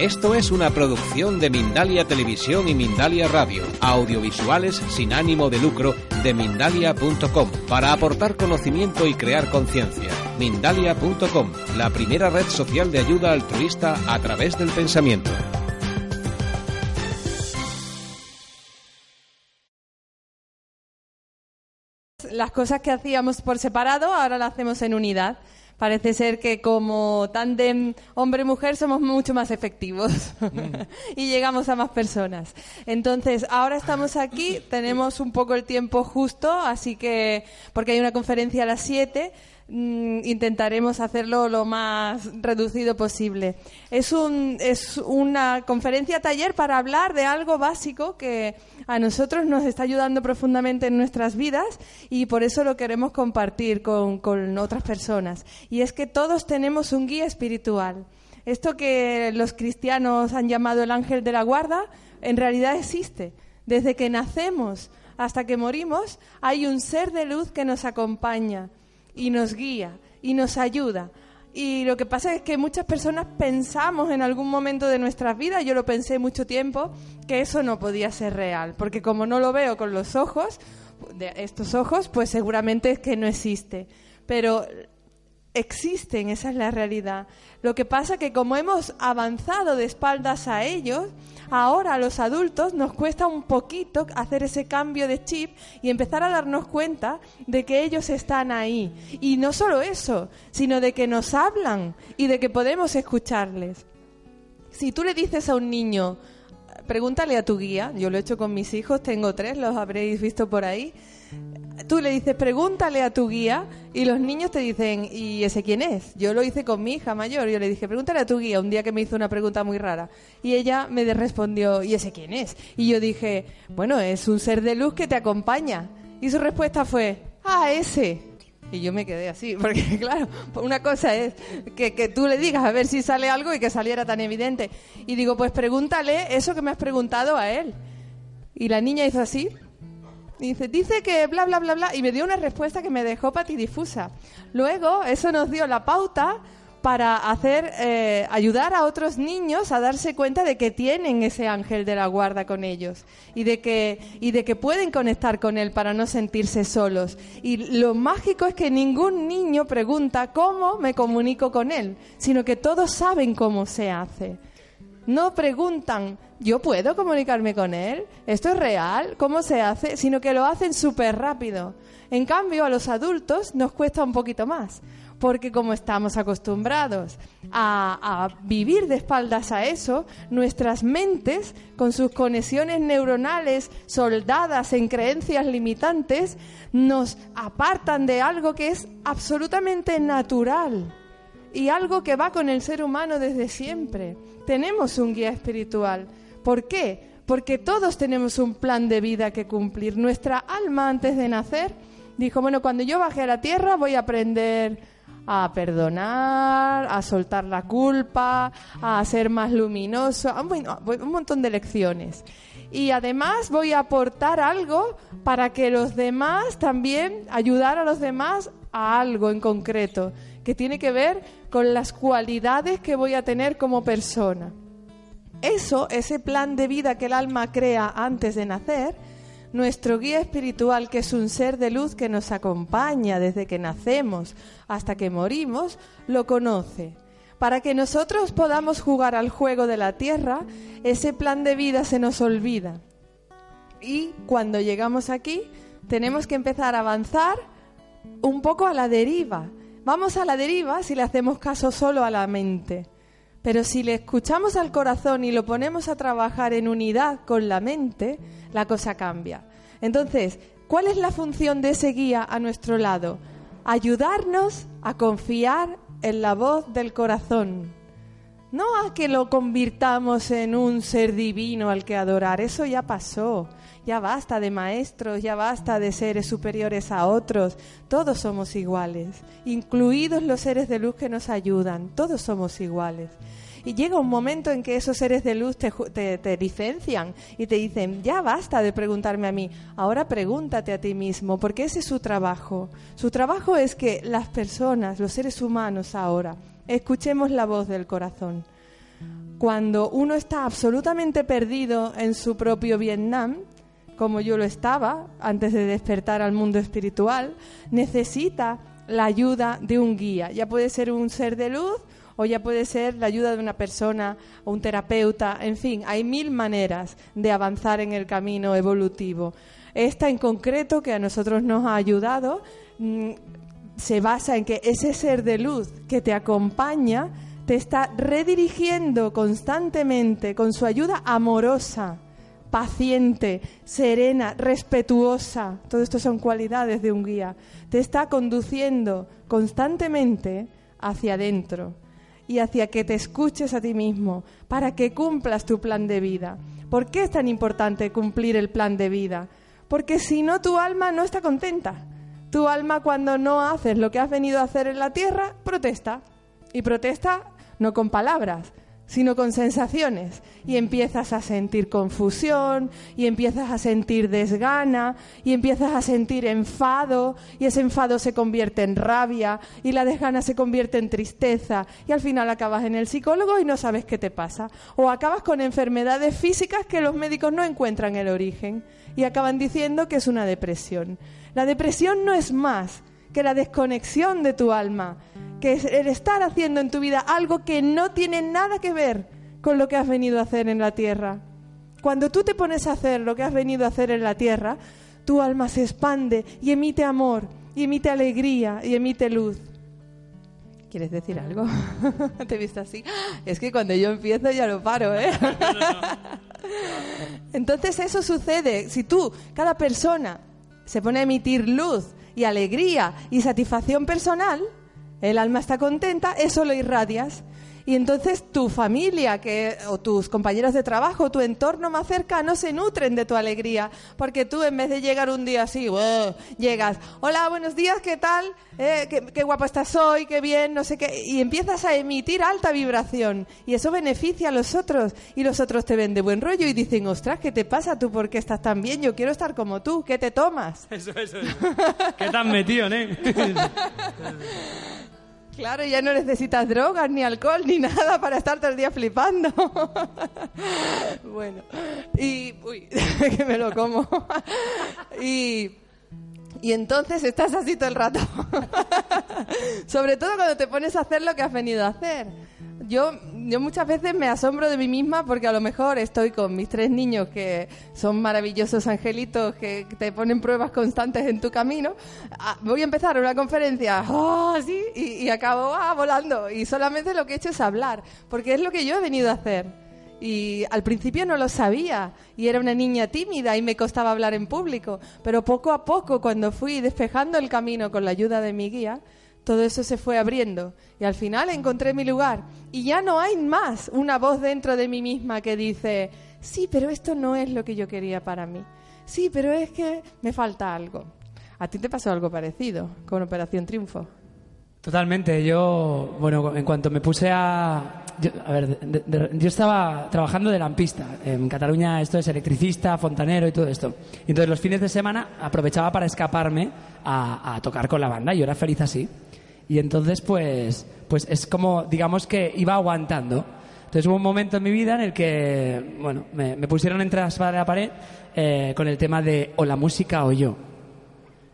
Esto es una producción de Mindalia Televisión y Mindalia Radio, audiovisuales sin ánimo de lucro de mindalia.com, para aportar conocimiento y crear conciencia. Mindalia.com, la primera red social de ayuda altruista a través del pensamiento. Las cosas que hacíamos por separado ahora las hacemos en unidad parece ser que como tándem hombre-mujer somos mucho más efectivos y llegamos a más personas. Entonces, ahora estamos aquí, tenemos un poco el tiempo justo, así que, porque hay una conferencia a las 7, Mm, intentaremos hacerlo lo más reducido posible. Es, un, es una conferencia taller para hablar de algo básico que a nosotros nos está ayudando profundamente en nuestras vidas y por eso lo queremos compartir con, con otras personas. Y es que todos tenemos un guía espiritual. Esto que los cristianos han llamado el ángel de la guarda, en realidad existe. Desde que nacemos hasta que morimos, hay un ser de luz que nos acompaña y nos guía y nos ayuda. Y lo que pasa es que muchas personas pensamos en algún momento de nuestras vidas, yo lo pensé mucho tiempo, que eso no podía ser real, porque como no lo veo con los ojos, de estos ojos, pues seguramente es que no existe. Pero existen, esa es la realidad. Lo que pasa que como hemos avanzado de espaldas a ellos, ahora a los adultos nos cuesta un poquito hacer ese cambio de chip y empezar a darnos cuenta de que ellos están ahí. Y no solo eso, sino de que nos hablan y de que podemos escucharles. Si tú le dices a un niño, pregúntale a tu guía, yo lo he hecho con mis hijos, tengo tres, los habréis visto por ahí, tú le dices, pregúntale a tu guía y los niños te dicen, ¿y ese quién es? Yo lo hice con mi hija mayor, yo le dije, pregúntale a tu guía, un día que me hizo una pregunta muy rara. Y ella me respondió, ¿y ese quién es? Y yo dije, bueno, es un ser de luz que te acompaña. Y su respuesta fue, ah, ese. Y yo me quedé así, porque claro, una cosa es que, que, tú le digas a ver si sale algo y que saliera tan evidente. Y digo, pues pregúntale eso que me has preguntado a él. Y la niña hizo así, dice, dice que bla, bla, bla, bla, y me dio una respuesta que me dejó patidifusa. Luego, eso nos dio la pauta para hacer, eh, ayudar a otros niños a darse cuenta de que tienen ese ángel de la guarda con ellos y de que, y de que pueden conectar con él para no sentirse solos. Y lo mágico es que ningún niño pregunta cómo me comunico con él, sino que todos saben cómo se hace. No preguntan, ¿yo puedo comunicarme con él? ¿Esto es real? ¿Cómo se hace? Sino que lo hacen súper rápido. En cambio, a los adultos nos cuesta un poquito más, porque como estamos acostumbrados a, vivir de espaldas a eso, nuestras mentes, con sus conexiones neuronales soldadas en creencias limitantes, nos apartan de algo que es absolutamente natural y algo que va con el ser humano desde siempre. Tenemos un guía espiritual. ¿Por qué? Porque todos tenemos un plan de vida que cumplir. Nuestra alma antes de nacer dijo, bueno, cuando yo baje a la tierra voy a aprender a perdonar, a soltar la culpa, a ser más luminoso, un montón de lecciones. Y además voy a aportar algo para que los demás también, ayudar a los demás a algo en concreto que tiene que ver con las cualidades que voy a tener como persona. Eso, ese plan de vida que el alma crea antes de nacer, nuestro guía espiritual, que es un ser de luz que nos acompaña desde que nacemos hasta que morimos, lo conoce. Para que nosotros podamos jugar al juego de la tierra, ese plan de vida se nos olvida. Y cuando llegamos aquí, tenemos que empezar a avanzar un poco a la deriva, Vamos a la deriva si le hacemos caso solo a la mente. Pero si le escuchamos al corazón y lo ponemos a trabajar en unidad con la mente, la cosa cambia. Entonces, ¿cuál es la función de ese guía a nuestro lado? Ayudarnos a confiar en la voz del corazón. No a que lo convirtamos en un ser divino al que adorar, eso ya pasó. Ya basta de maestros, ya basta de seres superiores a otros. Todos somos iguales, incluidos los seres de luz que nos ayudan. Todos somos iguales. Y llega un momento en que esos seres de luz te, te, licencian y te dicen, ya basta de preguntarme a mí, ahora pregúntate a ti mismo, porque ese es su trabajo. Su trabajo es que las personas, los seres humanos ahora, escuchemos la voz del corazón. cuando uno está absolutamente perdido en su propio Vietnam, como yo lo estaba antes de despertar al mundo espiritual, necesita la ayuda de un guía. Ya puede ser un ser de luz o ya puede ser la ayuda de una persona o un terapeuta. En fin, hay mil maneras de avanzar en el camino evolutivo. Esta en concreto, que a nosotros nos ha ayudado, mm, se basa en que ese ser de luz que te acompaña te está redirigiendo constantemente con su ayuda amorosa paciente, serena, respetuosa. Todo esto son cualidades de un guía. Te está conduciendo constantemente hacia adentro y hacia que te escuches a ti mismo para que cumplas tu plan de vida. ¿Por qué es tan importante cumplir el plan de vida? Porque si no, tu alma no está contenta. Tu alma cuando no haces lo que has venido a hacer en la tierra, protesta. Y protesta no con palabras, sino con sensaciones. Y empiezas a sentir confusión, y empiezas a sentir desgana, y empiezas a sentir enfado, y ese enfado se convierte en rabia, y la desgana se convierte en tristeza, y al final acabas en el psicólogo y no sabes qué te pasa. O acabas con enfermedades físicas que los médicos no encuentran el origen, y acaban diciendo que es una depresión. La depresión no es más que la desconexión de tu alma que es el estar haciendo en tu vida algo que no tiene nada que ver con lo que has venido a hacer en la tierra. Cuando tú te pones a hacer lo que has venido a hacer en la tierra, tu alma se expande y emite amor, y emite alegría, y emite luz. ¿Quieres decir algo? ¿Te he visto así? Es que cuando yo empiezo ya lo paro, ¿eh? Entonces eso sucede. Si tú, cada persona, se pone a emitir luz y alegría y satisfacción personal, el alma está contenta, eso lo irradias. Y entonces tu familia que, o tus compañeros de trabajo, tu entorno más cercano se nutren de tu alegría. Porque tú en vez de llegar un día así, llegas, hola, buenos días, ¿qué tal? Eh, qué, qué guapa estás hoy, qué bien, no sé qué. Y empiezas a emitir alta vibración. Y eso beneficia a los otros. Y los otros te ven de buen rollo y dicen, ostras, ¿qué te pasa tú? ¿Por qué estás tan bien? Yo quiero estar como tú. ¿Qué te tomas? Eso, eso, eso. ¿Qué tan metido, eh? Claro, ya no necesitas drogas, ni alcohol, ni nada para estar todo el día flipando. bueno, y... Uy, que me lo como. y... Y entonces estás así todo el rato. Sobre todo cuando te pones a hacer lo que has venido a hacer yo, muchas veces me asombro de mí misma porque a lo mejor estoy con mis tres niños que son maravillosos angelitos que te ponen pruebas constantes en tu camino. Ah, voy a empezar una conferencia, oh, y, acabo ah, volando. Y solamente lo que he hecho es hablar, porque es lo que yo he venido a hacer. Y al principio no lo sabía y era una niña tímida y me costaba hablar en público, pero poco a poco cuando fui despejando el camino con la ayuda de mi guía, todo eso se fue abriendo y al final encontré mi lugar. Y ya no hay más una voz dentro de mí misma que dice, sí, pero esto no es lo que yo quería para mí. Sí, pero es que me falta algo. ¿A ti te pasó algo parecido con Operación Triunfo? Totalmente. Yo, bueno, en cuanto me puse a... Yo, a ver, yo estaba trabajando de lampista. En Cataluña esto es electricista, fontanero y todo esto. Y entonces los fines de semana aprovechaba para escaparme a, a tocar con la banda. Yo era feliz así. Y entonces, pues, pues es como, digamos que iba aguantando. Entonces hubo un momento en mi vida en el que, bueno, me, pusieron entre la espada y la pared eh, con el tema de o la música o yo.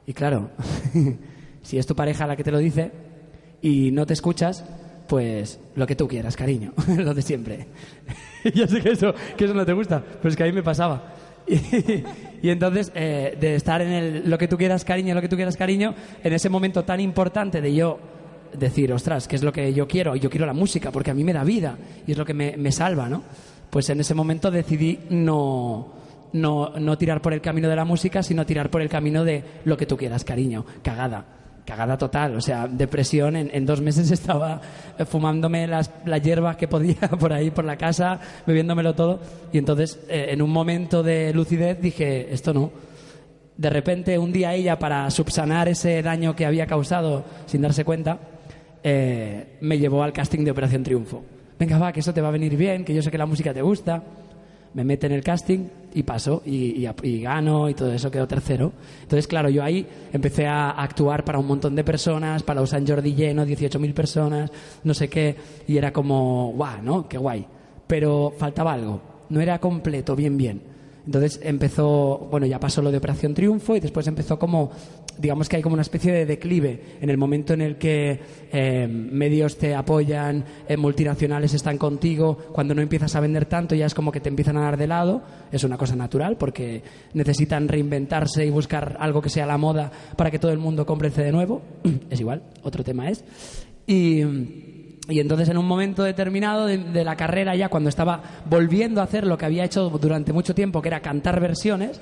Y claro, si es tu pareja la que te lo dice y no te escuchas, pues lo que tú quieras, cariño, lo de siempre. ya sé que eso, que eso no te gusta, pero es que a mí me pasaba. Y, entonces, eh, de estar en el lo que tú quieras, cariño, lo que tú quieras, cariño, en ese momento tan importante de yo decir, ostras, ¿qué es lo que yo quiero? Yo quiero la música, porque a mí me da vida y es lo que me, me salva, ¿no? Pues en ese momento decidí no, no, no tirar por el camino de la música, sino tirar por el camino de lo que tú quieras, cariño, cagada cagada total. O sea, depresión. En, dos meses estaba fumándome las, la hierba que podía por ahí, por la casa, bebiéndomelo todo. Y entonces, eh, en un momento de lucidez, dije, esto no. De repente, un día ella, para subsanar ese daño que había causado sin darse cuenta, eh, me llevó al casting de Operación Triunfo. Venga, va, que eso te va a venir bien, que yo sé que la música te gusta me mete en el casting y paso y, gano y todo eso, quedo tercero. Entonces, claro, yo ahí empecé a actuar para un montón de personas, para un San Jordi lleno, 18.000 personas, no sé qué, y era como, guau, ¿no? Qué guay. pero faltaba algo, no era completo, bien, bien. Entonces empezó, bueno, ya pasó lo de Operación Triunfo y después empezó como, digamos que hay como una especie de declive en el momento en el que eh, medios te apoyan, eh, multinacionales están contigo, cuando no empiezas a vender tanto ya es como que te empiezan a dar de lado, es una cosa natural porque necesitan reinventarse y buscar algo que sea la moda para que todo el mundo compre de nuevo, es igual, otro tema es. Y y entonces en un momento determinado de, la carrera ya, cuando estaba volviendo a hacer lo que había hecho durante mucho tiempo, que era cantar versiones,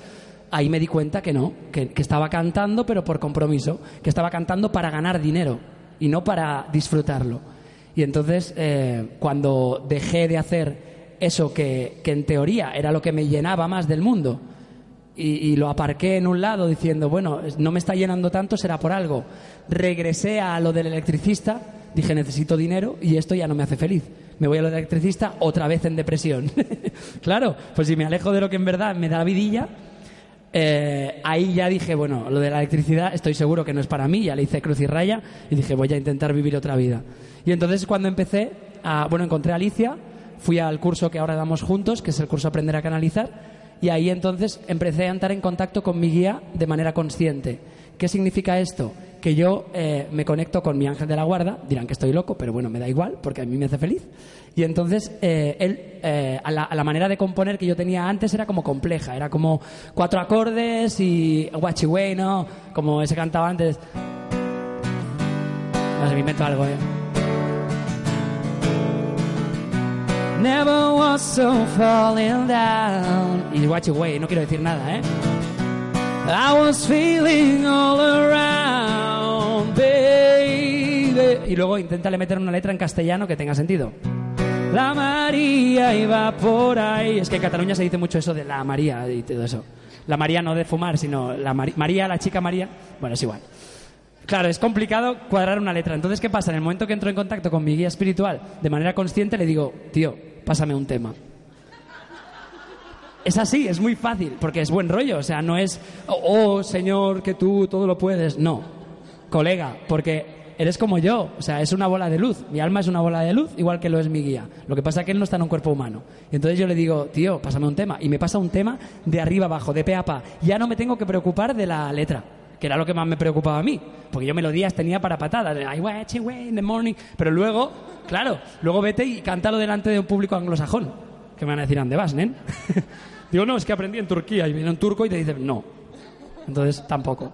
ahí me di cuenta que no, que, estaba cantando pero por compromiso, que estaba cantando para ganar dinero y no para disfrutarlo. Y entonces eh, cuando dejé de hacer eso que, en teoría era lo que me llenaba más del mundo, y, y, lo aparqué en un lado diciendo, bueno, no me está llenando tanto, será por algo. Regresé a lo del electricista dije necesito dinero y esto ya no me hace feliz. Me voy a lo de electricista otra vez en depresión. claro, pues si me alejo de lo que en verdad me da la vidilla, eh, ahí ya dije, bueno, lo de la electricidad estoy seguro que no es para mí, ya le hice cruz y raya y dije, voy a intentar vivir otra vida. Y entonces cuando empecé, a, bueno, encontré a Alicia, fui al curso que ahora damos juntos, que es el curso Aprender a Canalizar, y ahí entonces empecé a entrar en contacto con mi guía de manera consciente. ¿Qué significa esto? Que yo eh, me conecto con mi ángel de la guarda, dirán que estoy loco, pero bueno, me da igual, porque a mí me hace feliz. Y entonces, eh, él, eh, a, la, manera de componer que yo tenía antes era como compleja, era como cuatro acordes y ¿no? como ese cantaba antes. No sé, me invento algo, ¿eh? Never was so falling down. Y Way, no quiero decir nada, ¿eh? I was feeling all around. Y luego inténtale meter una letra en castellano que tenga sentido. La María iba por ahí. Es que en Cataluña se dice mucho eso de la María y todo eso. La María no de fumar, sino la María, la chica María. Bueno, es igual. Claro, es complicado cuadrar una letra. Entonces, ¿qué pasa? En el momento que entro en contacto con mi guía espiritual, de manera consciente le digo, tío, pásame un tema. Es así, es muy fácil, porque es buen rollo. O sea, no es, oh, Señor, que tú todo lo puedes. No, colega, porque eres como yo. O sea, es una bola de luz. Mi alma es una bola de luz, igual que lo es mi guía. Lo que pasa es que él no está en un cuerpo humano. Y entonces yo le digo, tío, pásame un tema. Y me pasa un tema de arriba abajo, de pe a pa. Ya no me tengo que preocupar de la letra que era lo que más me preocupaba a mí, porque yo melodías tenía para patadas, I watch away in the morning, pero luego, claro, luego vete y cántalo delante de un público anglosajón, que me van a decir, ¿dónde vas, nen? Digo, no, es que aprendí en Turquía y viene un turco y te dice, no. Entonces, tampoco.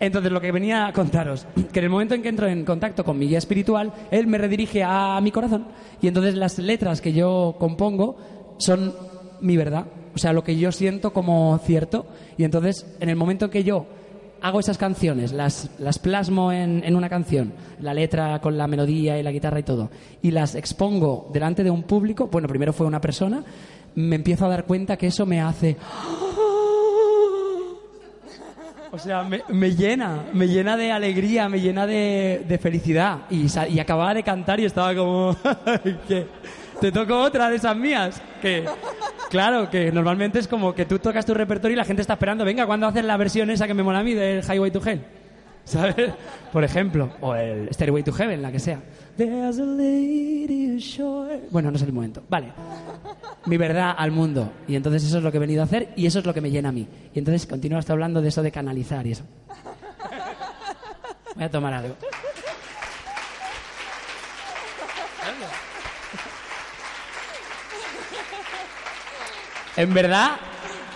Entonces, lo que venía a contaros, que en el momento en que entro en contacto con mi guía espiritual, él me redirige a mi corazón y entonces las letras que yo compongo son mi verdad, o sea, lo que yo siento como cierto. Y entonces, en el momento en que yo hago esas canciones, las, las plasmo en, en, una canción, la letra con la melodía y la guitarra y todo, y las expongo delante de un público, bueno, primero fue una persona, me empiezo a dar cuenta que eso me hace... O sea, me, llena, me llena de alegría, me llena de, felicidad. Y, y, acababa de cantar y estaba como... te toco otra de esas mías. Que, claro, que normalmente es como que tú tocas tu repertorio y la gente está esperando, venga, ¿cuándo haces la versión esa que me mola a mí del Highway to Hell? ¿Sabes? Por ejemplo, o el Stairway to Heaven, la que sea. Bueno, no es el momento. Vale. Mi verdad al mundo. Y entonces eso es lo que he venido a hacer y eso es lo que me llena a mí. Y entonces continúo hasta hablando de eso de canalizar y eso. Voy a tomar algo. En verdad,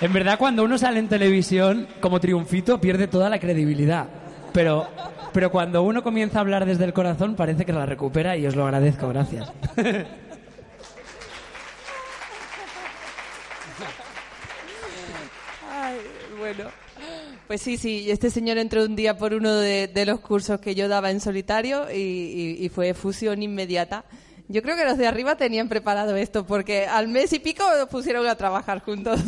en verdad cuando uno sale en televisión como triunfito pierde toda la credibilidad. Pero, pero cuando uno comienza a hablar desde el corazón parece que la recupera y os lo agradezco, gracias. Ay, bueno. Pues sí, sí, este señor entró un día por uno de, los cursos que yo daba en solitario y fue fusión inmediata. Yo creo que los de arriba tenían preparado esto, porque al mes y pico pusieron a trabajar juntos.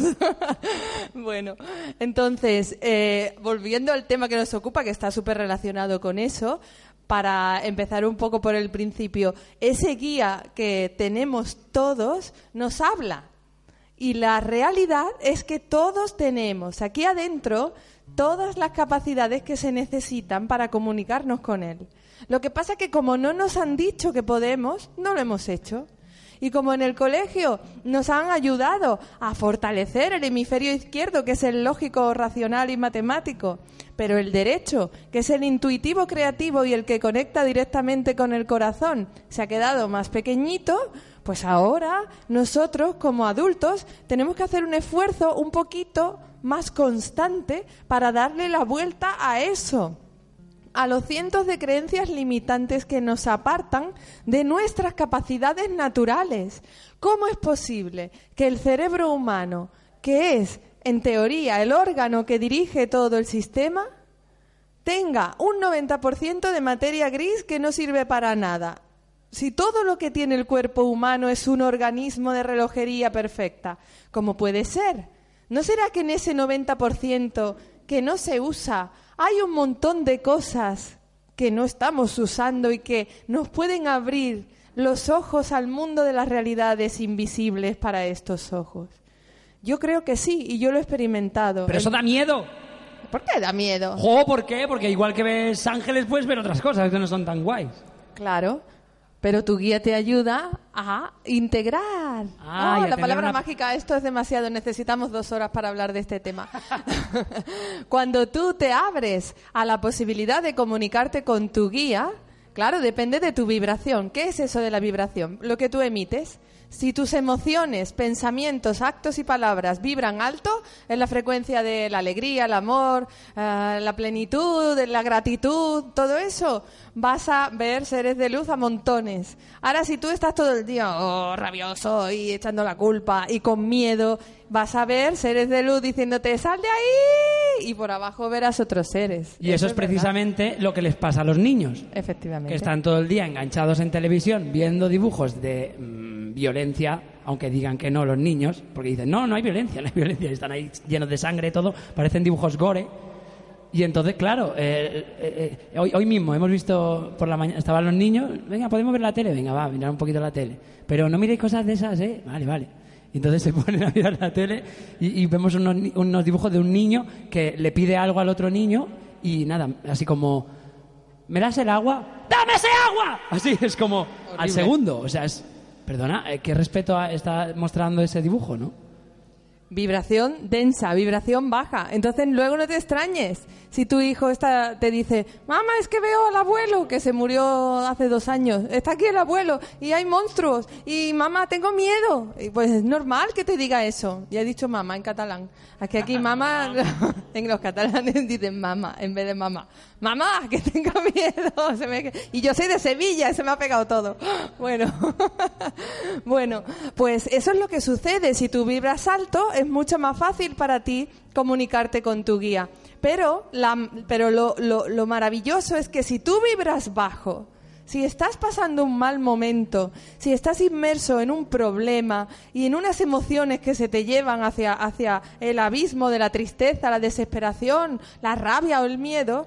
bueno, entonces, eh, volviendo al tema que nos ocupa, que está súper relacionado con eso, para empezar un poco por el principio, ese guía que tenemos todos nos habla. Y la realidad es que todos tenemos aquí adentro todas las capacidades que se necesitan para comunicarnos con él. Lo que pasa es que como no nos han dicho que podemos, no lo hemos hecho. Y como en el colegio nos han ayudado a fortalecer el hemisferio izquierdo, que es el lógico, racional y matemático, pero el derecho, que es el intuitivo creativo y el que conecta directamente con el corazón, se ha quedado más pequeñito, pues ahora nosotros como adultos tenemos que hacer un esfuerzo un poquito más constante para darle la vuelta a eso a los cientos de creencias limitantes que nos apartan de nuestras capacidades naturales. ¿Cómo es posible que el cerebro humano, que es, en teoría, el órgano que dirige todo el sistema, tenga un 90% de materia gris que no sirve para nada? Si todo lo que tiene el cuerpo humano es un organismo de relojería perfecta, ¿cómo puede ser? ¿No será que en ese 90% que no se usa hay un montón de cosas que no estamos usando y que nos pueden abrir los ojos al mundo de las realidades invisibles para estos ojos. Yo creo que sí, y yo lo he experimentado. Pero eso da miedo. ¿Por qué da miedo? Jo, ¿por qué? Porque igual que ves ángeles, puedes ver otras cosas que no son tan guays. Claro, pero tu guía te ayuda a integrar. Ah, Oh, la palabra una- mágica, esto es demasiado, necesitamos dos horas para hablar de este tema. Cuando tú te abres a la posibilidad de comunicarte con tu guía, claro, depende de tu vibración. ¿Qué es eso de la vibración? Lo que tú emites. Si tus emociones, pensamientos, actos y palabras vibran alto, en la frecuencia de la alegría, el amor, eh, la plenitud, la gratitud, todo eso, vas a ver seres de luz a montones. Ahora, si tú estás todo el día oh, rabioso y echando la culpa y con miedo, vas a ver seres de luz diciéndote, sal de ahí, y por abajo verás otros seres. Y eso, es verdad. precisamente lo que les pasa a los niños. Efectivamente. que están todo el día enganchados en televisión viendo dibujos de mm, violencia, aunque digan que no los niños, porque dicen, no, no hay violencia, no hay violencia, están ahí llenos de sangre y todo, parecen dibujos gore. Y entonces, claro, eh, eh, eh, hoy, hoy mismo hemos visto por la mañana, estaban los niños, venga, podemos ver la tele, venga, va, mirar un poquito la tele. Pero no miréis cosas de esas, ¿eh? Vale, vale. Y entonces se ponen a mirar la tele y, y vemos unos, dibujos de un niño que le pide algo al otro niño y nada, así como, ¿me das el agua? ¡Dame ese agua! Así es como al segundo. O sea, es. Perdona, eh, ¿qué respeto a- está mostrando ese dibujo, no? Vibración densa, vibración baja. Entonces luego no te extrañes si tu hijo está, te dice, mamá, es que veo al abuelo que se murió hace dos años. Está aquí el abuelo y hay monstruos. Y mamá, tengo miedo. Y pues es normal que te diga eso. Ya he dicho mamá en catalán. Aquí, aquí mamá, en los catalanes dicen mamá en vez de mamá. Mamá, que tengo miedo. Se me- Y yo soy de Sevilla, se me ha pegado todo. Bueno, bueno, pues eso es lo que sucede. Si tú vibras alto, es mucho más fácil para ti comunicarte con tu guía. Pero, pero lo, lo- lo maravilloso es que si tú vibras bajo, si estás pasando un mal momento, si estás inmerso en un problema y en unas emociones que se te llevan hacia, hacia el abismo de la tristeza, la desesperación, la rabia o el miedo,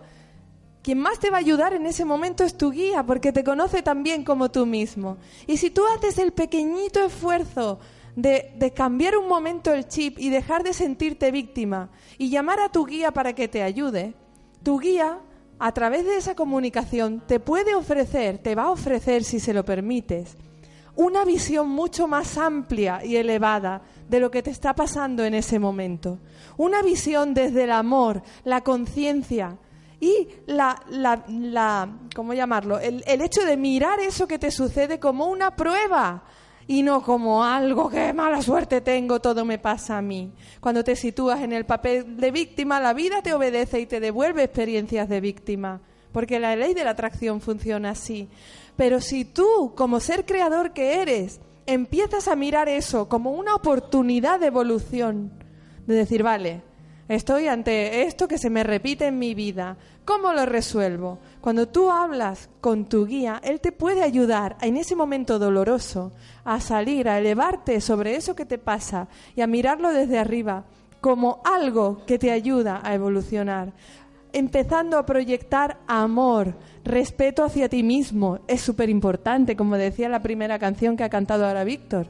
quien más te va a ayudar en ese momento es tu guía, porque te conoce tan bien como tú mismo. Y si tú haces el pequeñito esfuerzo de, cambiar un momento el chip y dejar de sentirte víctima y llamar a tu guía para que te ayude, tu guía, a través de esa comunicación, te puede ofrecer, te va a ofrecer, si se lo permites, una visión mucho más amplia y elevada de lo que te está pasando en ese momento. Una visión desde el amor, la conciencia y la, la, la- ¿cómo llamarlo? El hecho de mirar eso que te sucede como una prueba y no como algo que mala suerte tengo, todo me pasa a mí. Cuando te sitúas en el papel de víctima, la vida te obedece y te devuelve experiencias de víctima, porque la ley de la atracción funciona así. Pero si tú, como ser creador que eres, empiezas a mirar eso como una oportunidad de evolución, de decir, vale, estoy ante esto que se me repite en mi vida, ¿cómo lo resuelvo? Cuando tú hablas con tu guía, él te puede ayudar en ese momento doloroso a salir, a elevarte sobre eso que te pasa y a mirarlo desde arriba como algo que te ayuda a evolucionar empezando a proyectar amor, respeto hacia ti mismo. Es súper importante, como decía la primera canción que ha cantado ahora Víctor.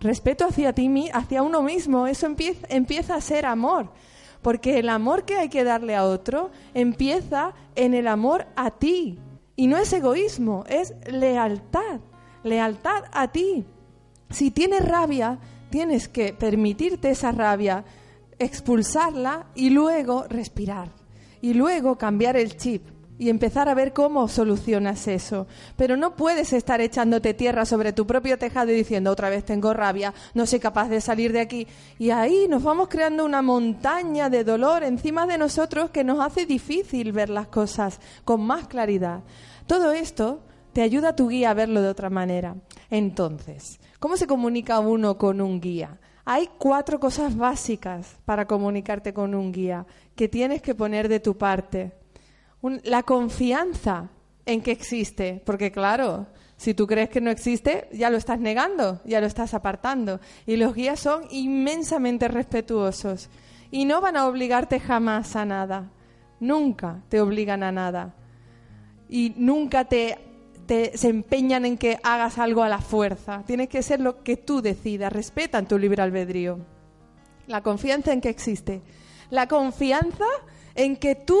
Respeto hacia ti, hacia uno mismo, eso empieza a ser amor. Porque el amor que hay que darle a otro empieza en el amor a ti. Y no es egoísmo, es lealtad. Lealtad a ti. Si tienes rabia, tienes que permitirte esa rabia, expulsarla y luego respirar. Y luego cambiar el chip y empezar a ver cómo solucionas eso. Pero no puedes estar echándote tierra sobre tu propio tejado y diciendo otra vez tengo rabia, no soy capaz de salir de aquí. Y ahí nos vamos creando una montaña de dolor encima de nosotros que nos hace difícil ver las cosas con más claridad. Todo esto te ayuda a tu guía a verlo de otra manera. Entonces, ¿cómo se comunica uno con un guía? Hay cuatro cosas básicas para comunicarte con un guía que tienes que poner de tu parte la confianza en que existe, porque claro, si tú crees que no existe, ya lo estás negando, ya lo estás apartando. Y los guías son inmensamente respetuosos y no van a obligarte jamás a nada. Nunca te obligan a nada. Y nunca te, se empeñan en que hagas algo a la fuerza. Tienes que ser lo que tú decidas. Respetan tu libre albedrío. La confianza en que existe. La confianza en que tú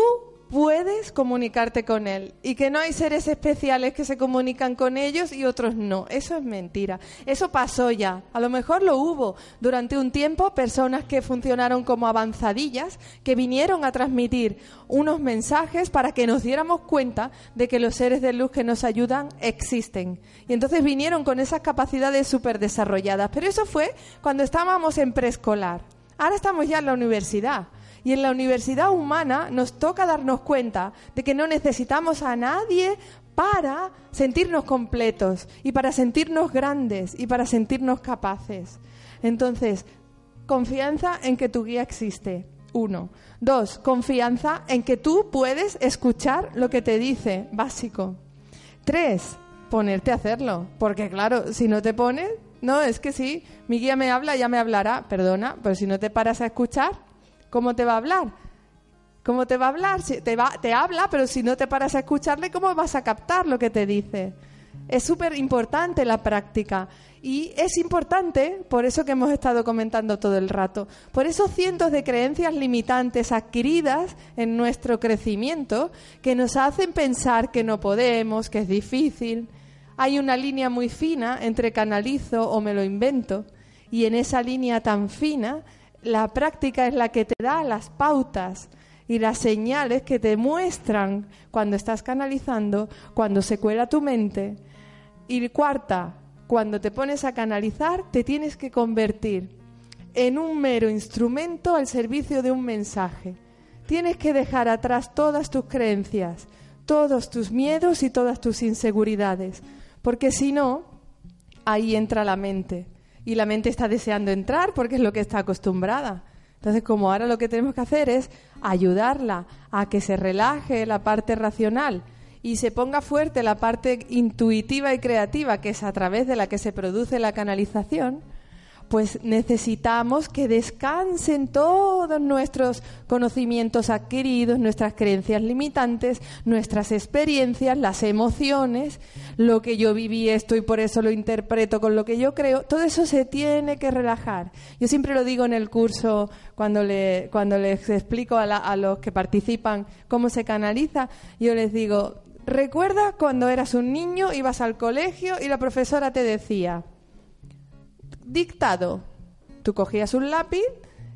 puedes comunicarte con él y que no hay seres especiales que se comunican con ellos y otros no. Eso es mentira. Eso pasó ya. A lo mejor lo hubo durante un tiempo personas que funcionaron como avanzadillas que vinieron a transmitir unos mensajes para que nos diéramos cuenta de que los seres de luz que nos ayudan existen. Y entonces vinieron con esas capacidades súper desarrolladas. Pero eso fue cuando estábamos en preescolar. Ahora estamos ya en la universidad. Y en la universidad humana nos toca darnos cuenta de que no necesitamos a nadie para sentirnos completos y para sentirnos grandes y para sentirnos capaces. Entonces, confianza en que tu guía existe. Uno. Dos, confianza en que tú puedes escuchar lo que te dice, básico. Tres, ponerte a hacerlo. Porque claro, si no te pones, no, es que sí, mi guía me habla, ya me hablará, perdona, pero si no te paras a escuchar, ¿Cómo te va a hablar? ¿Cómo te va a hablar? Te, te habla, pero si no te paras a escucharle, ¿cómo vas a captar lo que te dice? Es súper importante la práctica y es importante, por eso que hemos estado comentando todo el rato, por esos cientos de creencias limitantes adquiridas en nuestro crecimiento que nos hacen pensar que no podemos, que es difícil. Hay una línea muy fina entre canalizo o me lo invento y en esa línea tan fina la práctica es la que te da las pautas y las señales que te muestran cuando estás canalizando, cuando se cuela tu mente. Y cuarta, cuando te pones a canalizar, te tienes que convertir en un mero instrumento al servicio de un mensaje. Tienes que dejar atrás todas tus creencias, todos tus miedos y todas tus inseguridades, porque si no, ahí entra la mente y la mente está deseando entrar porque es lo que está acostumbrada. Entonces, como ahora lo que tenemos que hacer es ayudarla a que se relaje la parte racional y se ponga fuerte la parte intuitiva y creativa, que es a través de la que se produce la canalización, pues necesitamos que descansen todos nuestros conocimientos adquiridos, nuestras creencias limitantes, nuestras experiencias, las emociones, lo que yo viví esto y por eso lo interpreto con lo que yo creo, todo eso se tiene que relajar. Yo siempre lo digo en el curso cuando, le, cuando les explico a, a los que participan cómo se canaliza, yo les digo, recuerda cuando eras un niño, ibas al colegio y la profesora te decía, dictado. Tú cogías un lápiz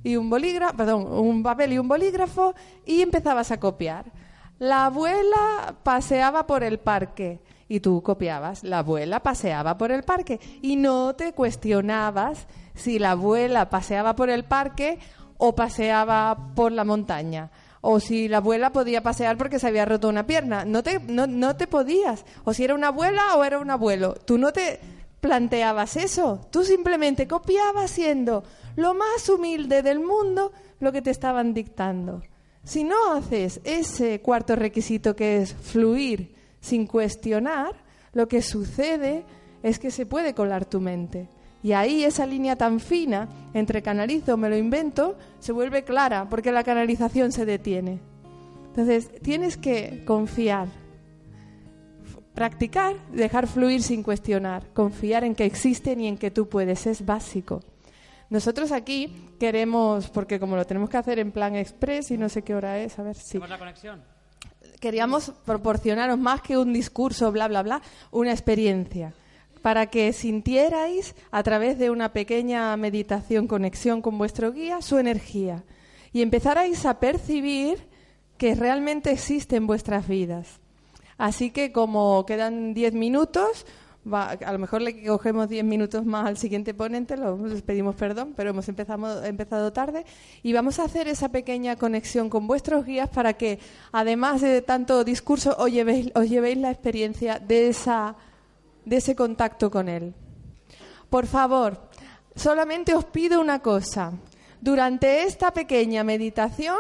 y un bolígrafo, perdón, un papel y un bolígrafo y empezabas a copiar. La abuela paseaba por el parque y tú copiabas. La abuela paseaba por el parque y no te cuestionabas si la abuela paseaba por el parque o paseaba por la montaña o si la abuela podía pasear porque se había roto una pierna. No te, no, no te podías. O si era una abuela o era un abuelo. Tú no te planteabas eso. Tú simplemente copiabas siendo lo más humilde del mundo lo que te estaban dictando. Si no haces ese cuarto requisito que es fluir sin cuestionar, lo que sucede es que se puede colar tu mente. Y ahí esa línea tan fina entre canalizo, me lo invento, se vuelve clara porque la canalización se detiene. Entonces, tienes que confiar Practicar, dejar fluir sin cuestionar, confiar en que existen y en que tú puedes, es básico. Nosotros aquí queremos, porque como lo tenemos que hacer en plan express y no sé qué hora es, a ver si... la conexión? Queríamos proporcionaros más que un discurso, bla, bla, bla, una experiencia. para que sintierais a través de una pequeña meditación, conexión con vuestro guía, su energía y empezarais a percibir que realmente existe en vuestras vidas. Así que como quedan diez minutos, a lo mejor le cogemos diez minutos más al siguiente ponente, les pedimos perdón, pero hemos empezado, empezado tarde y vamos a hacer esa pequeña conexión con vuestros guías para que, además de tanto discurso, os llevéis, os llevéis la experiencia de, esa, de ese contacto con él. Por favor, solamente os pido una cosa. Durante esta pequeña meditación,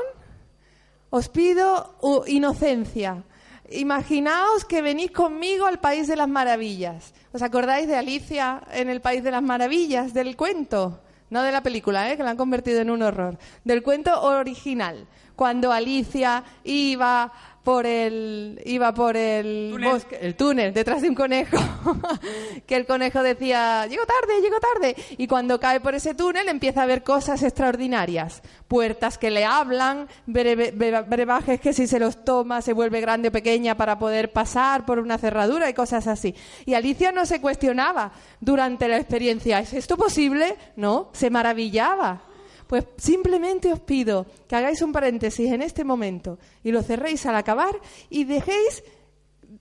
os pido inocencia Imaginaos que venís conmigo al País de las Maravillas. ¿Os acordáis de Alicia en el País de las Maravillas, del cuento? No de la película, ¿eh? que la han convertido en un horror. Del cuento original. Cuando Alicia iba por el iba por el túnel. bosque, el túnel detrás de un conejo, que el conejo decía, "Llego tarde, llego tarde", y cuando cae por ese túnel empieza a ver cosas extraordinarias, puertas que le hablan, brebajes que si se los toma se vuelve grande o pequeña para poder pasar por una cerradura y cosas así. Y Alicia no se cuestionaba durante la experiencia, ¿es esto posible? No, se maravillaba. Pues simplemente os pido que hagáis un paréntesis en este momento y lo cerréis al acabar y dejéis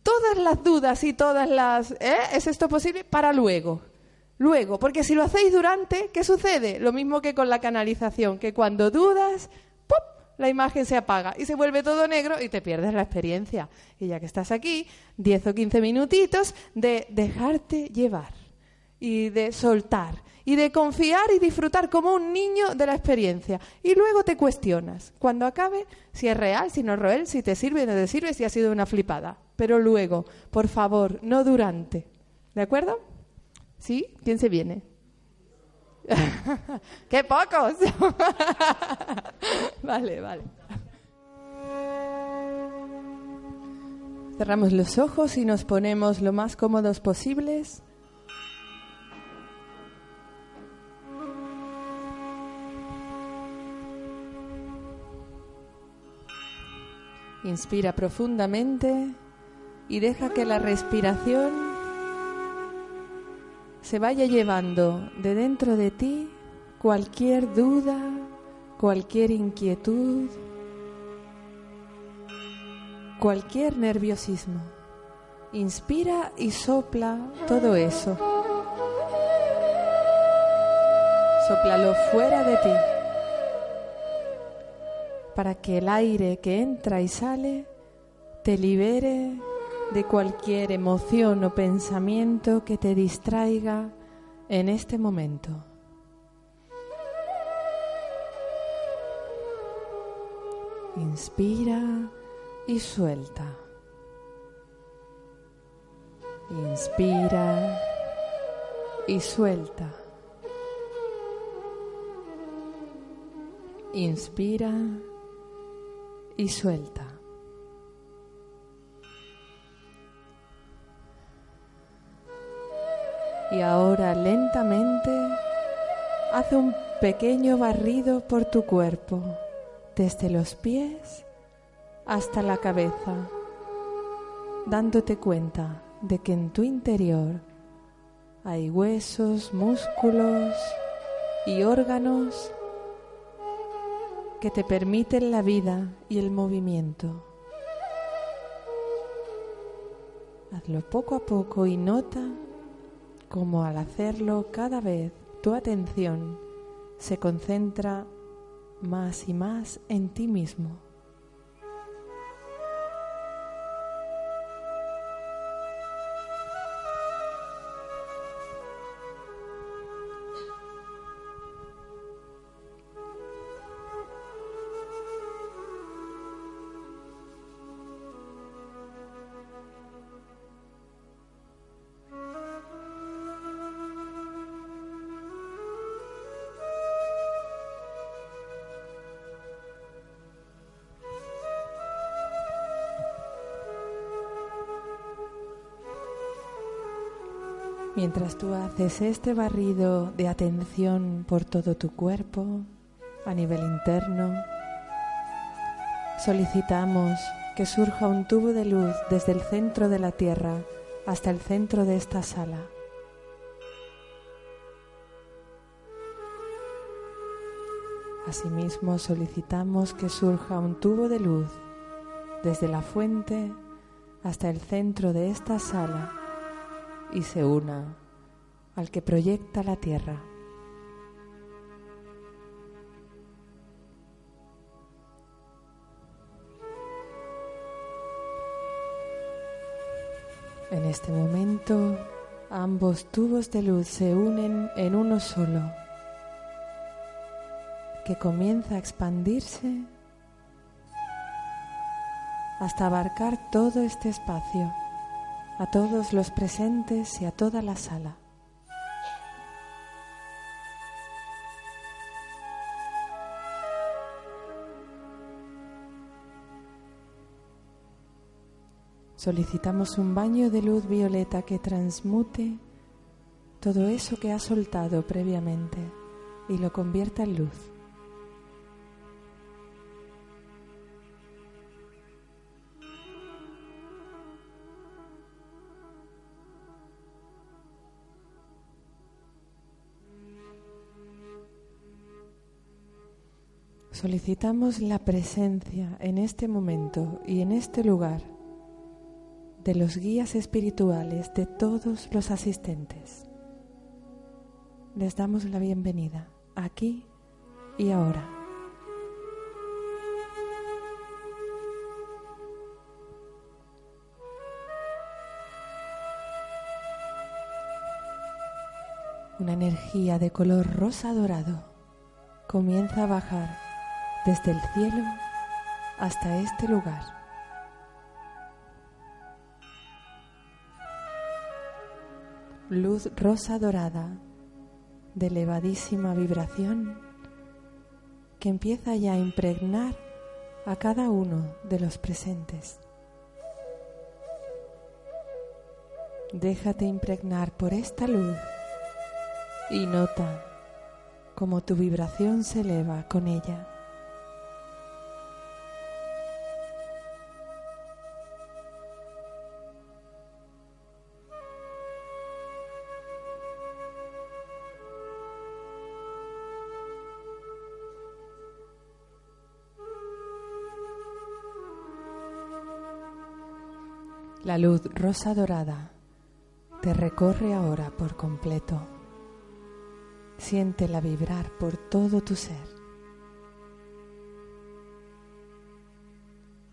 todas las dudas y todas las... ¿eh? ¿Es esto posible? Para luego. Luego, porque si lo hacéis durante, ¿qué sucede? Lo mismo que con la canalización, que cuando dudas, ¡pop! la imagen se apaga y se vuelve todo negro y te pierdes la experiencia. Y ya que estás aquí, 10 o 15 minutitos de dejarte llevar y de soltar y de confiar y disfrutar como un niño de la experiencia. Y luego te cuestionas, cuando acabe, si es real, si no es real, si te sirve no te sirve, si ha sido una flipada. Pero luego, por favor, no durante. ¿De acuerdo? ¿Sí? ¿Quién se viene? ¡Qué pocos! vale, vale. Cerramos los ojos y nos ponemos lo más cómodos posibles. Inspira profundamente y deja que la respiración se vaya llevando de dentro de ti cualquier duda, cualquier inquietud, cualquier nerviosismo. Inspira y sopla todo eso. Sóplalo fuera de ti para que el aire que entra y sale te libere de cualquier emoción o pensamiento que te distraiga en este momento. Inspira y suelta. Inspira y suelta. Inspira y suelta. Y ahora lentamente haz un pequeño barrido por tu cuerpo, desde los pies hasta la cabeza, dándote cuenta de que en tu interior hay huesos, músculos y órganos que te permiten la vida y el movimiento. Hazlo poco a poco y nota cómo al hacerlo cada vez tu atención se concentra más y más en ti mismo. Mientras tú haces este barrido de atención por todo tu cuerpo, a nivel interno, solicitamos que surja un tubo de luz desde el centro de la Tierra hasta el centro de esta sala. Asimismo, solicitamos que surja un tubo de luz desde la fuente hasta el centro de esta sala y se una al que proyecta la tierra. En este momento ambos tubos de luz se unen en uno solo que comienza a expandirse hasta abarcar todo este espacio, a todos los presentes y a toda la sala. Solicitamos un baño de luz violeta que transmute todo eso que ha soltado previamente y lo convierta en luz. Solicitamos la presencia en este momento y en este lugar de los guías espirituales de todos los asistentes. Les damos la bienvenida aquí y ahora. Una energía de color rosa dorado comienza a bajar desde el cielo hasta este lugar. Luz rosa dorada de elevadísima vibración que empieza ya a impregnar a cada uno de los presentes. Déjate impregnar por esta luz y nota cómo tu vibración se eleva con ella. La luz rosa dorada te recorre ahora por completo. Siéntela vibrar por todo tu ser.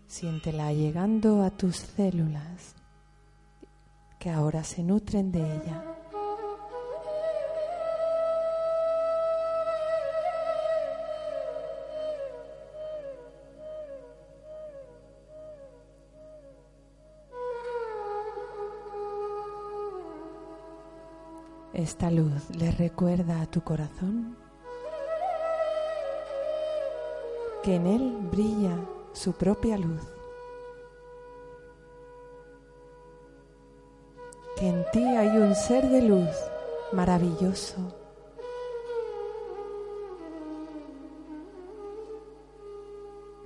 Siéntela llegando a tus células que ahora se nutren de ella. Esta luz le recuerda a tu corazón que en él brilla su propia luz, que en ti hay un ser de luz maravilloso,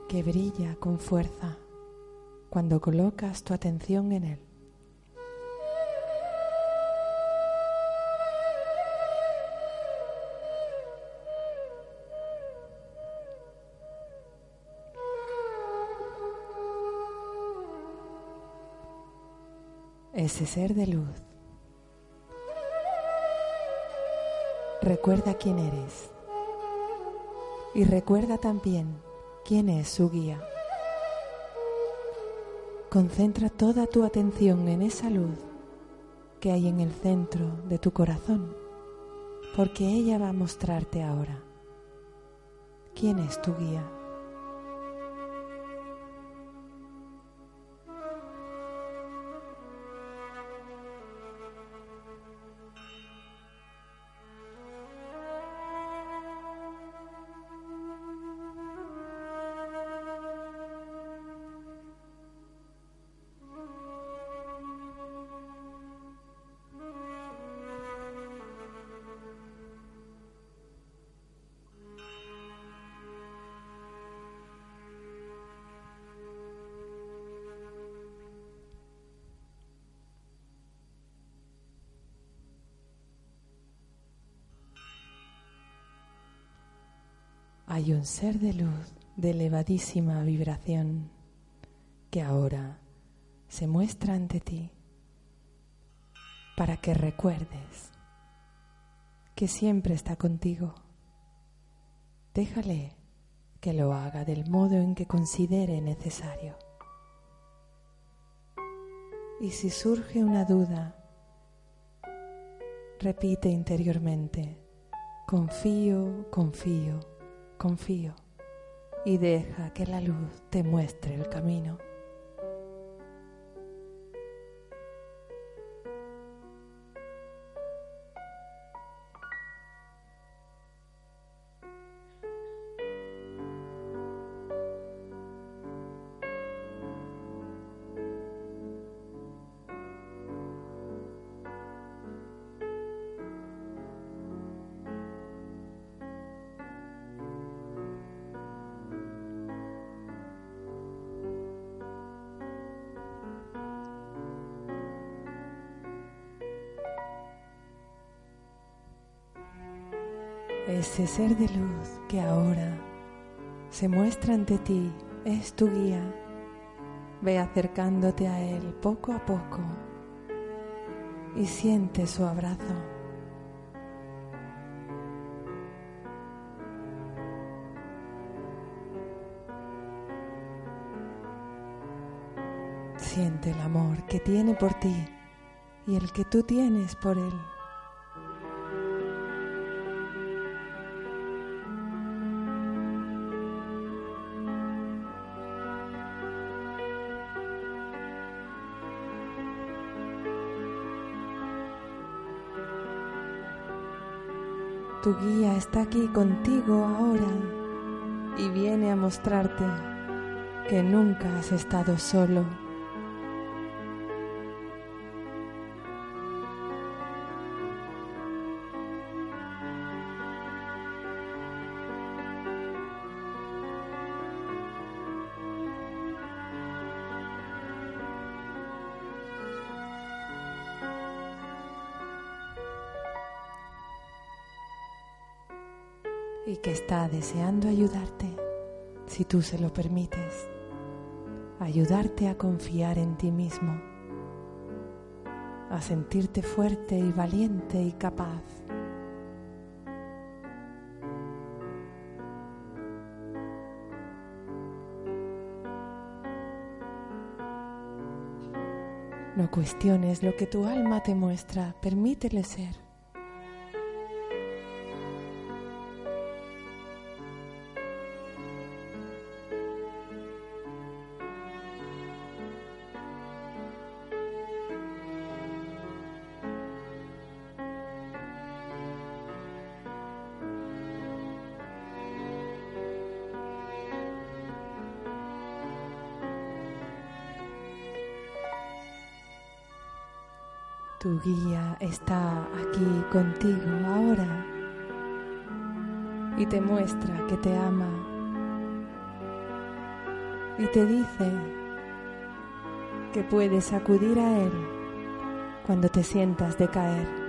que brilla con fuerza cuando colocas tu atención en él. Ese ser de luz. Recuerda quién eres y recuerda también quién es su guía. Concentra toda tu atención en esa luz que hay en el centro de tu corazón, porque ella va a mostrarte ahora quién es tu guía. Hay un ser de luz de elevadísima vibración que ahora se muestra ante ti para que recuerdes que siempre está contigo. Déjale que lo haga del modo en que considere necesario. Y si surge una duda, repite interiormente, confío, confío, confío, y deja que la luz te muestre el camino. Ese ser de luz que ahora se muestra ante ti es tu guía. Ve acercándote a Él poco a poco y siente su abrazo. Siente el amor que tiene por ti y el que tú tienes por Él. Tu guía está aquí contigo ahora y viene a mostrarte que nunca has estado solo. Está deseando ayudarte, si tú se lo permites, ayudarte a confiar en ti mismo, a sentirte fuerte y valiente y capaz. No cuestiones lo que tu alma te muestra, permítele ser. Guía está aquí contigo ahora y te muestra que te ama y te dice que puedes acudir a Él cuando te sientas decaer.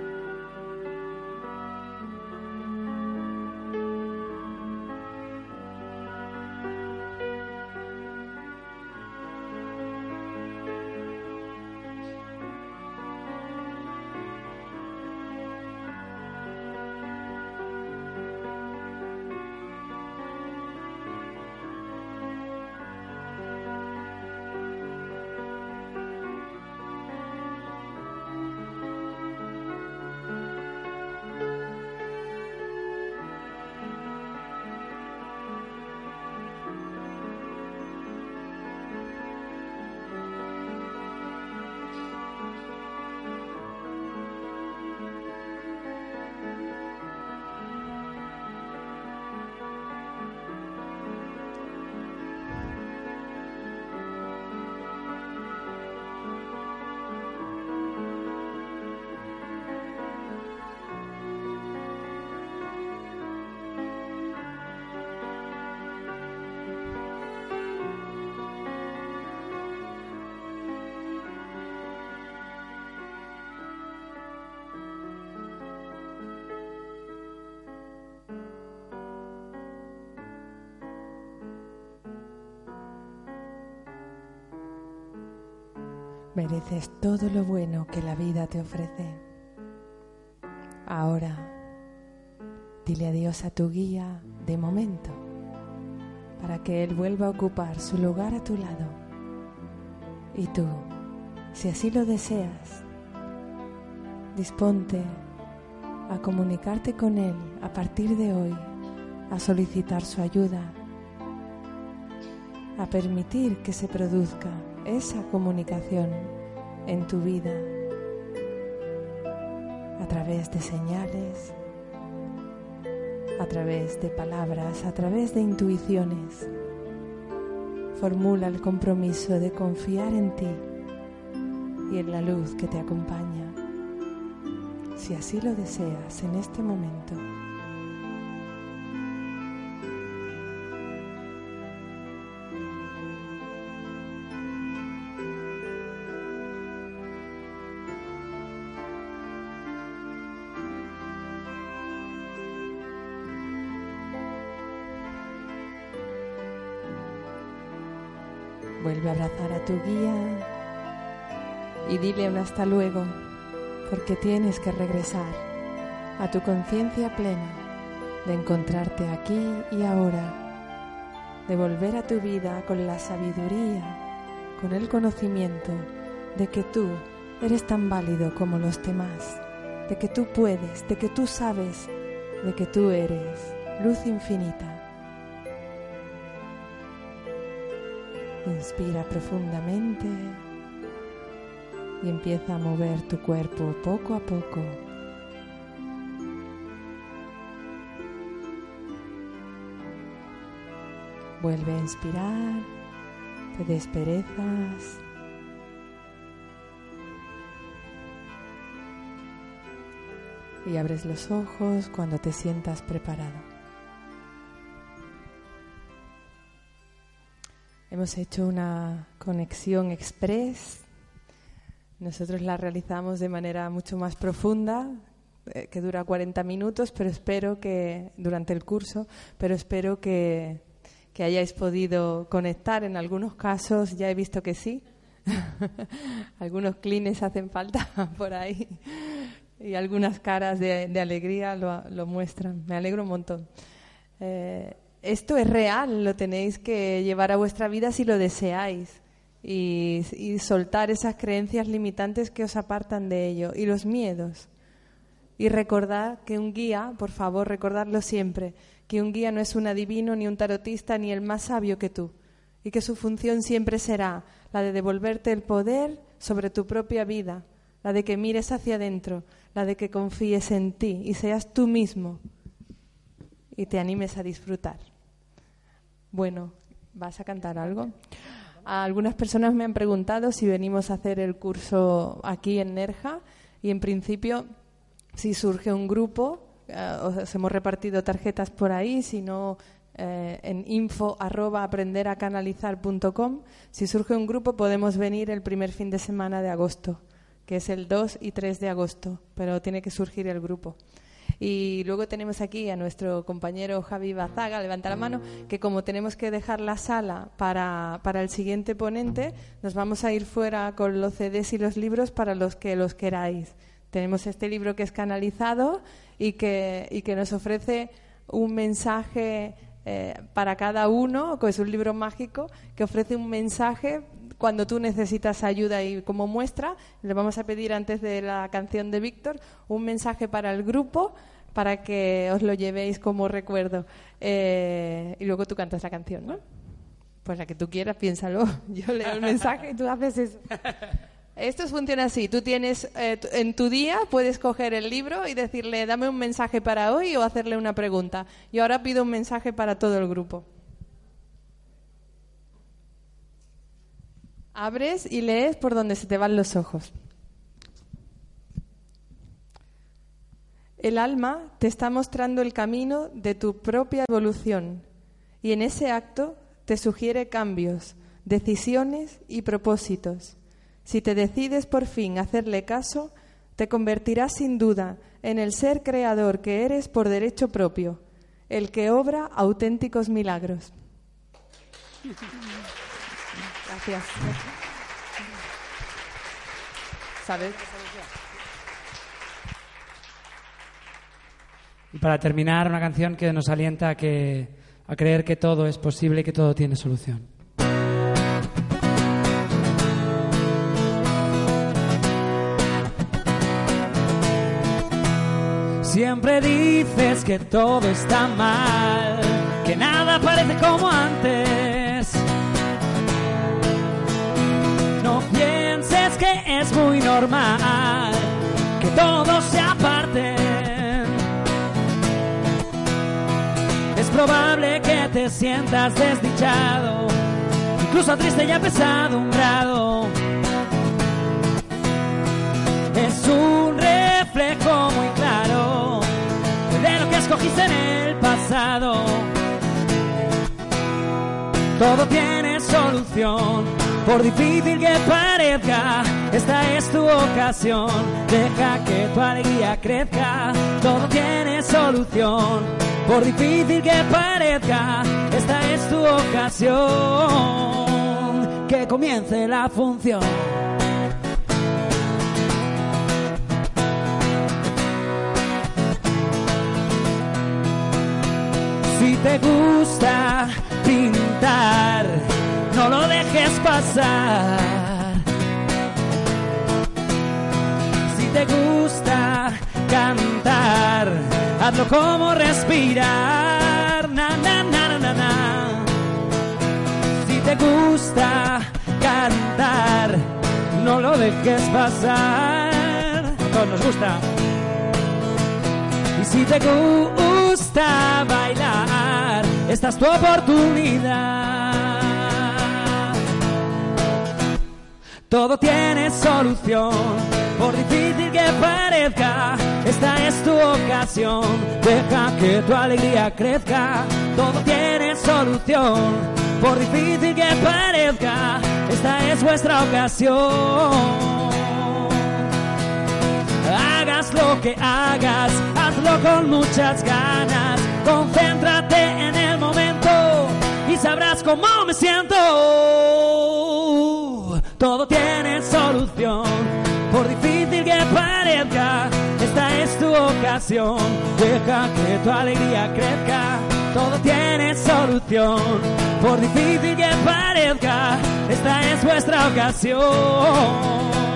Mereces todo lo bueno que la vida te ofrece. Ahora, dile adiós a tu guía de momento para que él vuelva a ocupar su lugar a tu lado. Y tú, si así lo deseas, disponte a comunicarte con él a partir de hoy, a solicitar su ayuda, a permitir que se produzca esa comunicación en tu vida a través de señales, a través de palabras, a través de intuiciones. Formula el compromiso de confiar en ti y en la luz que te acompaña, si así lo deseas en este momento. Tu guía y dile un hasta luego, porque tienes que regresar a tu conciencia plena de encontrarte aquí y ahora, de volver a tu vida con la sabiduría, con el conocimiento de que tú eres tan válido como los demás, de que tú puedes, de que tú sabes, de que tú eres luz infinita Inspira profundamente y empieza a mover tu cuerpo poco a poco. Vuelve a inspirar, te desperezas. Y abres los ojos cuando te sientas preparado. Hemos hecho una conexión express. Nosotros la realizamos de manera mucho más profunda, eh, que dura 40 minutos, pero espero que durante el curso, pero espero que, que hayáis podido conectar. En algunos casos ya he visto que sí. algunos clines hacen falta por ahí y algunas caras de, alegría lo, lo, muestran. Me alegro un montón. Eh, esto es real, lo tenéis que llevar a vuestra vida si lo deseáis y, soltar esas creencias limitantes que os apartan de ello y los miedos. Y recordad que un guía, por favor, recordadlo siempre, que un guía no es un adivino, ni un tarotista, ni el más sabio que tú, y que su función siempre será la de devolverte el poder sobre tu propia vida, la de que mires hacia adentro, la de que confíes en ti y seas tú mismo y te animes a disfrutar. Bueno, ¿vas a cantar algo? Algunas personas me han preguntado si venimos a hacer el curso aquí en Nerja y en principio si surge un grupo, eh, os hemos repartido tarjetas por ahí, si no eh, en info arroba Si surge un grupo podemos venir el primer fin de semana de agosto, que es el 2 y 3 de agosto, pero tiene que surgir el grupo. Y luego tenemos aquí a nuestro compañero Javi Bazaga, levanta la mano, que como tenemos que dejar la sala para, para el siguiente ponente, nos vamos a ir fuera con los CDs y los libros para los que los queráis. Tenemos este libro que es canalizado y que, y que nos ofrece un mensaje eh, para cada uno, que es un libro mágico, que ofrece un mensaje cuando tú necesitas ayuda y como muestra, le vamos a pedir antes de la canción de Víctor un mensaje para el grupo para que os lo llevéis como recuerdo. Eh, y luego tú cantas la canción, ¿no? Pues la que tú quieras, piénsalo. Yo leo el mensaje y tú haces eso. Esto funciona así. Tú tienes eh, en tu día puedes coger el libro y decirle dame un mensaje para hoy o hacerle una pregunta. Y ahora pido un mensaje para todo el grupo. Abres y lees por donde se te van los ojos. El alma te está mostrando el camino de tu propia evolución y en ese acto te sugiere cambios, decisiones y propósitos. Si te decides por fin hacerle caso, te convertirás sin duda en el ser creador que eres por derecho propio, el que obra auténticos milagros. Gracias. ¿sabes? Y para terminar, una canción que nos alienta a, que, a creer que todo es posible y que todo tiene solución. Siempre dices que todo está mal, que nada parece como antes. Es muy normal que todo se aparte. Es probable que te sientas desdichado, incluso triste y pesado un grado. Es un reflejo muy claro de lo que escogiste en el pasado. Todo tiene solución, por difícil que parezca, esta es tu ocasión. Deja que tu alegría crezca, todo tiene solución, por difícil que parezca, esta es tu ocasión. Que comience la función. Si te gusta pintar, no lo dejes pasar. Si te gusta cantar, hazlo como respirar. Na, na, na, na, na. Si te gusta cantar, no lo dejes pasar. A todos nos gusta. Y si te gusta bailar, esta es tu oportunidad. Todo tiene solución, por difícil que parezca, esta es tu ocasión. Deja que tu alegría crezca, todo tiene solución, por difícil que parezca, esta es vuestra ocasión. Hagas lo que hagas, hazlo con muchas ganas. Concéntrate en el momento y sabrás cómo me siento. Todo tiene solución, por difícil que parezca. Esta es tu ocasión, deja que tu alegría crezca. Todo tiene solución, por difícil que parezca. Esta es vuestra ocasión.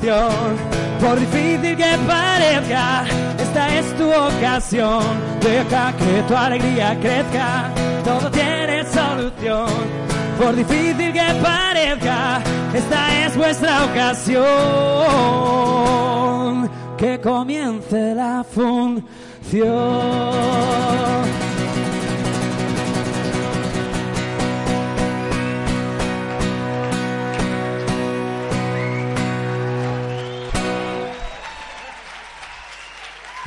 Por difícil que parezca, esta es tu ocasión. Deja que tu alegría crezca, todo tiene solución, por difícil que parezca, esta es vuestra ocasión. Que comience la función.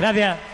Gracias.